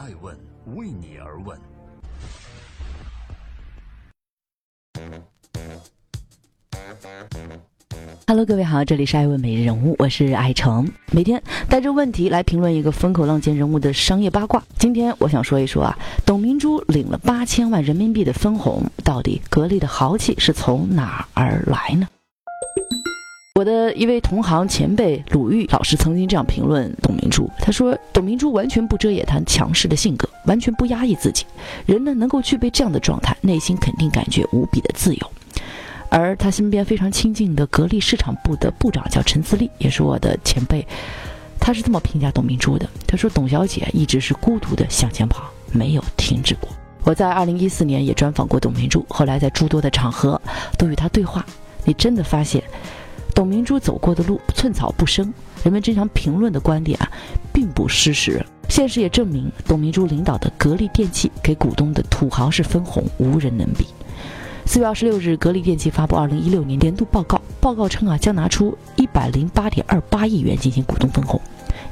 爱问为你而问。Hello，各位好，这里是爱问每日人物，我是爱成，每天带着问题来评论一个风口浪尖人物的商业八卦。今天我想说一说啊，董明珠领了八千万人民币的分红，到底格力的豪气是从哪儿来呢？我的一位同行前辈鲁豫老师曾经这样评论董明珠，他说：“董明珠完全不遮掩她强势的性格，完全不压抑自己，人呢能够具备这样的状态，内心肯定感觉无比的自由。”而他身边非常亲近的格力市场部的部长叫陈自立，也是我的前辈，他是这么评价董明珠的：“他说董小姐一直是孤独的向前跑，没有停止过。”我在二零一四年也专访过董明珠，后来在诸多的场合都与她对话，你真的发现。董明珠走过的路寸草不生，人们经常评论的观点啊，并不失实。现实也证明，董明珠领导的格力电器给股东的土豪式分红无人能比。四月二十六日，格力电器发布二零一六年年度报告，报告称啊，将拿出一百零八点二八亿元进行股东分红。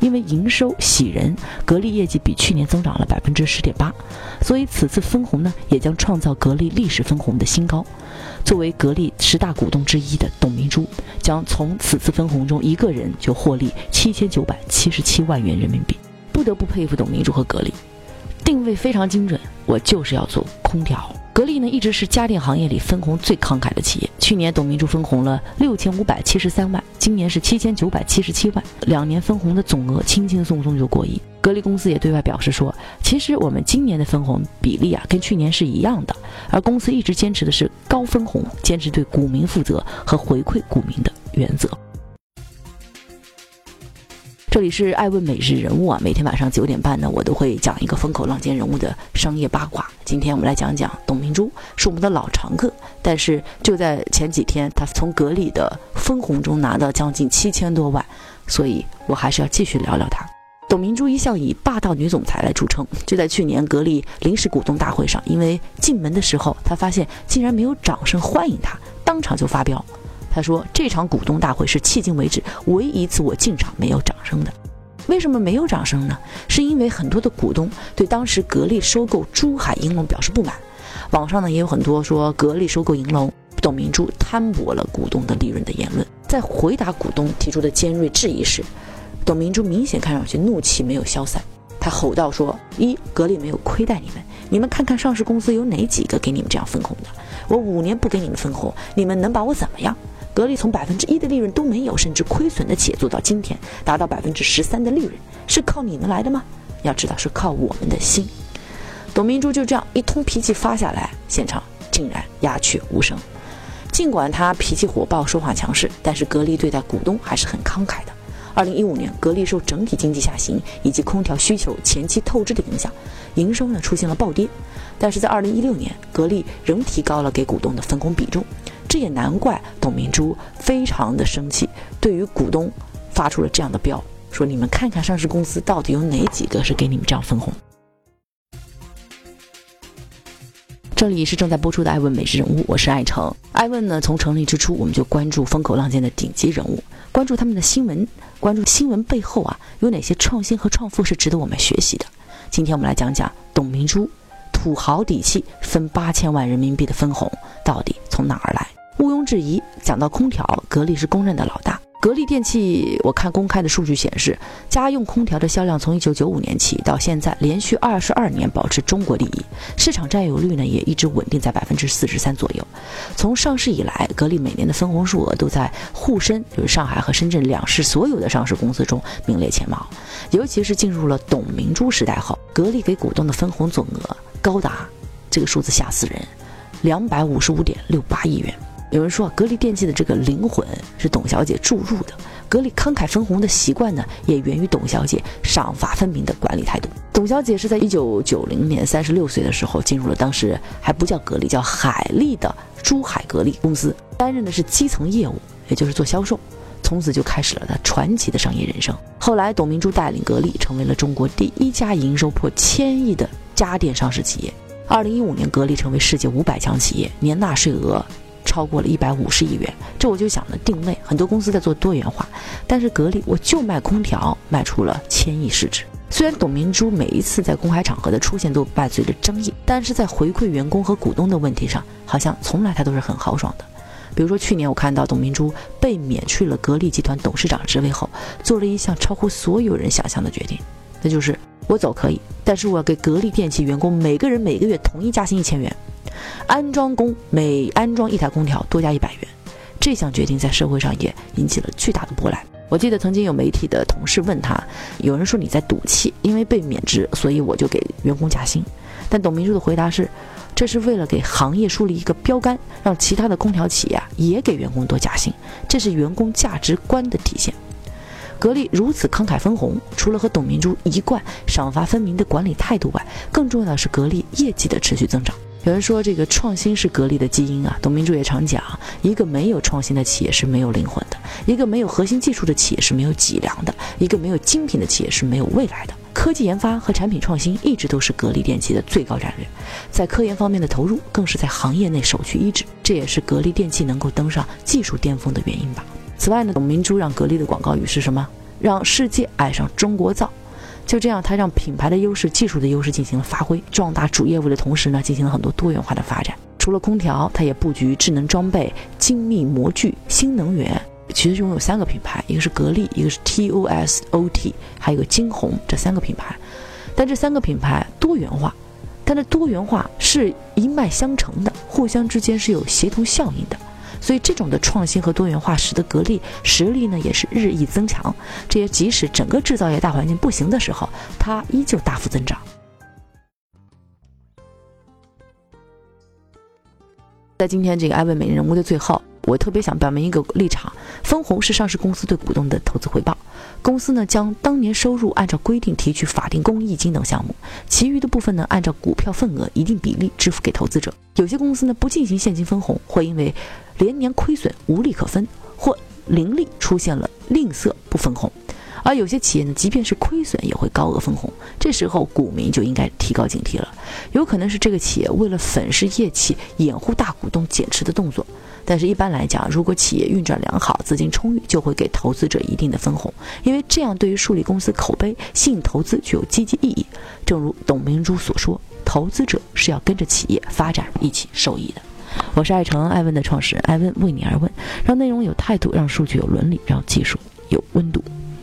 因为营收喜人，格力业绩比去年增长了百分之十点八，所以此次分红呢，也将创造格力历史分红的新高。作为格力十大股东之一的董明珠，将从此次分红中一个人就获利七千九百七十七万元人民币。不得不佩服董明珠和格力，定位非常精准，我就是要做空调。格力呢，一直是家电行业里分红最慷慨的企业。去年董明珠分红了六千五百七十三万，今年是七千九百七十七万，两年分红的总额轻轻松松就过亿。格力公司也对外表示说，其实我们今年的分红比例啊，跟去年是一样的。而公司一直坚持的是高分红，坚持对股民负责和回馈股民的原则。这里是爱问每日人物啊，每天晚上九点半呢，我都会讲一个风口浪尖人物的商业八卦。今天我们来讲讲董明珠，是我们的老常客。但是就在前几天，他从格力的分红中拿到将近七千多万，所以我还是要继续聊聊他。董明珠一向以霸道女总裁来著称，就在去年格力临时股东大会上，因为进门的时候，他发现竟然没有掌声欢迎他，当场就发飙。他说：“这场股东大会是迄今为止唯一一次我进场没有掌声的。为什么没有掌声呢？是因为很多的股东对当时格力收购珠海银隆表示不满。网上呢也有很多说格力收购银隆，董明珠摊薄了股东的利润的言论。在回答股东提出的尖锐质疑时，董明珠明显看上去怒气没有消散。他吼道：说一，格力没有亏待你们，你们看看上市公司有哪几个给你们这样分红的？我五年不给你们分红，你们能把我怎么样？”格力从百分之一的利润都没有，甚至亏损的企业做到今天达到百分之十三的利润，是靠你们来的吗？要知道是靠我们的心。董明珠就这样一通脾气发下来，现场竟然鸦雀无声。尽管他脾气火爆、说话强势，但是格力对待股东还是很慷慨的。二零一五年，格力受整体经济下行以及空调需求前期透支的影响，营收呢出现了暴跌。但是在二零一六年，格力仍提高了给股东的分红比重。这也难怪董明珠非常的生气，对于股东发出了这样的飙，说你们看看上市公司到底有哪几个是给你们这样分红。这里是正在播出的《爱问美食人物》，我是爱成。爱问呢，从成立之初我们就关注风口浪尖的顶级人物，关注他们的新闻，关注新闻背后啊有哪些创新和创富是值得我们学习的。今天我们来讲讲董明珠土豪底气分八千万人民币的分红到底从哪儿来。毋庸置疑，讲到空调，格力是公认的老大。格力电器，我看公开的数据显示，家用空调的销量从一九九五年起到现在，连续二十二年保持中国第一，市场占有率呢也一直稳定在百分之四十三左右。从上市以来，格力每年的分红数额都在沪深，就是上海和深圳两市所有的上市公司中名列前茅。尤其是进入了董明珠时代后，格力给股东的分红总额高达，这个数字吓死人，两百五十五点六八亿元。有人说，格力电器的这个灵魂是董小姐注入的。格力慷慨分红的习惯呢，也源于董小姐赏罚分明的管理态度。董小姐是在一九九零年三十六岁的时候，进入了当时还不叫格力，叫海力的珠海格力公司，担任的是基层业务，也就是做销售。从此就开始了她传奇的商业人生。后来，董明珠带领格力成为了中国第一家营收破千亿的家电上市企业。二零一五年，格力成为世界五百强企业，年纳税额。超过了一百五十亿元，这我就想了定位。很多公司在做多元化，但是格力我就卖空调，卖出了千亿市值。虽然董明珠每一次在公开场合的出现都伴随着争议，但是在回馈员工和股东的问题上，好像从来她都是很豪爽的。比如说去年我看到董明珠被免去了格力集团董事长职位后，做了一项超乎所有人想象的决定，那就是我走可以，但是我要给格力电器员工每个人每个月统一加薪一千元，安装工每安装一台空调多加一百元。这项决定在社会上也引起了巨大的波澜。我记得曾经有媒体的同事问他，有人说你在赌气，因为被免职，所以我就给员工加薪。但董明珠的回答是，这是为了给行业树立一个标杆，让其他的空调企业啊也给员工多加薪，这是员工价值观的体现。格力如此慷慨分红，除了和董明珠一贯赏罚分明的管理态度外，更重要的是格力业绩的持续增长。有人说这个创新是格力的基因啊，董明珠也常讲，一个没有创新的企业是没有灵魂的，一个没有核心技术的企业是没有脊梁的，一个没有精品的企业是没有未来的。科技研发和产品创新一直都是格力电器的最高战略，在科研方面的投入更是在行业内首屈一指，这也是格力电器能够登上技术巅峰的原因吧。此外呢，董明珠让格力的广告语是什么？让世界爱上中国造。就这样，他让品牌的优势、技术的优势进行了发挥，壮大主业务的同时呢，进行了很多多元化的发展。除了空调，它也布局智能装备、精密模具、新能源。其实拥有三个品牌，一个是格力，一个是 TOSOT，还有个金鸿，这三个品牌。但这三个品牌多元化，但这多元化是一脉相承的，互相之间是有协同效应的。所以，这种的创新和多元化使得格力实力呢也是日益增强。这也即使整个制造业大环境不行的时候，它依旧大幅增长。在今天这个艾问美人物的最后，我特别想表明一个立场：分红是上市公司对股东的投资回报。公司呢将当年收入按照规定提取法定公益金等项目，其余的部分呢按照股票份额一定比例支付给投资者。有些公司呢不进行现金分红，会因为连年亏损无利可分，或盈利出现了吝啬不分红。而有些企业呢，即便是亏损也会高额分红，这时候股民就应该提高警惕了，有可能是这个企业为了粉饰业绩、掩护大股东减持的动作。但是，一般来讲，如果企业运转良好、资金充裕，就会给投资者一定的分红，因为这样对于树立公司口碑、吸引投资具有积极意义。正如董明珠所说，投资者是要跟着企业发展一起受益的。我是爱成爱问的创始人，爱问为你而问，让内容有态度，让数据有伦理，让技术有温度。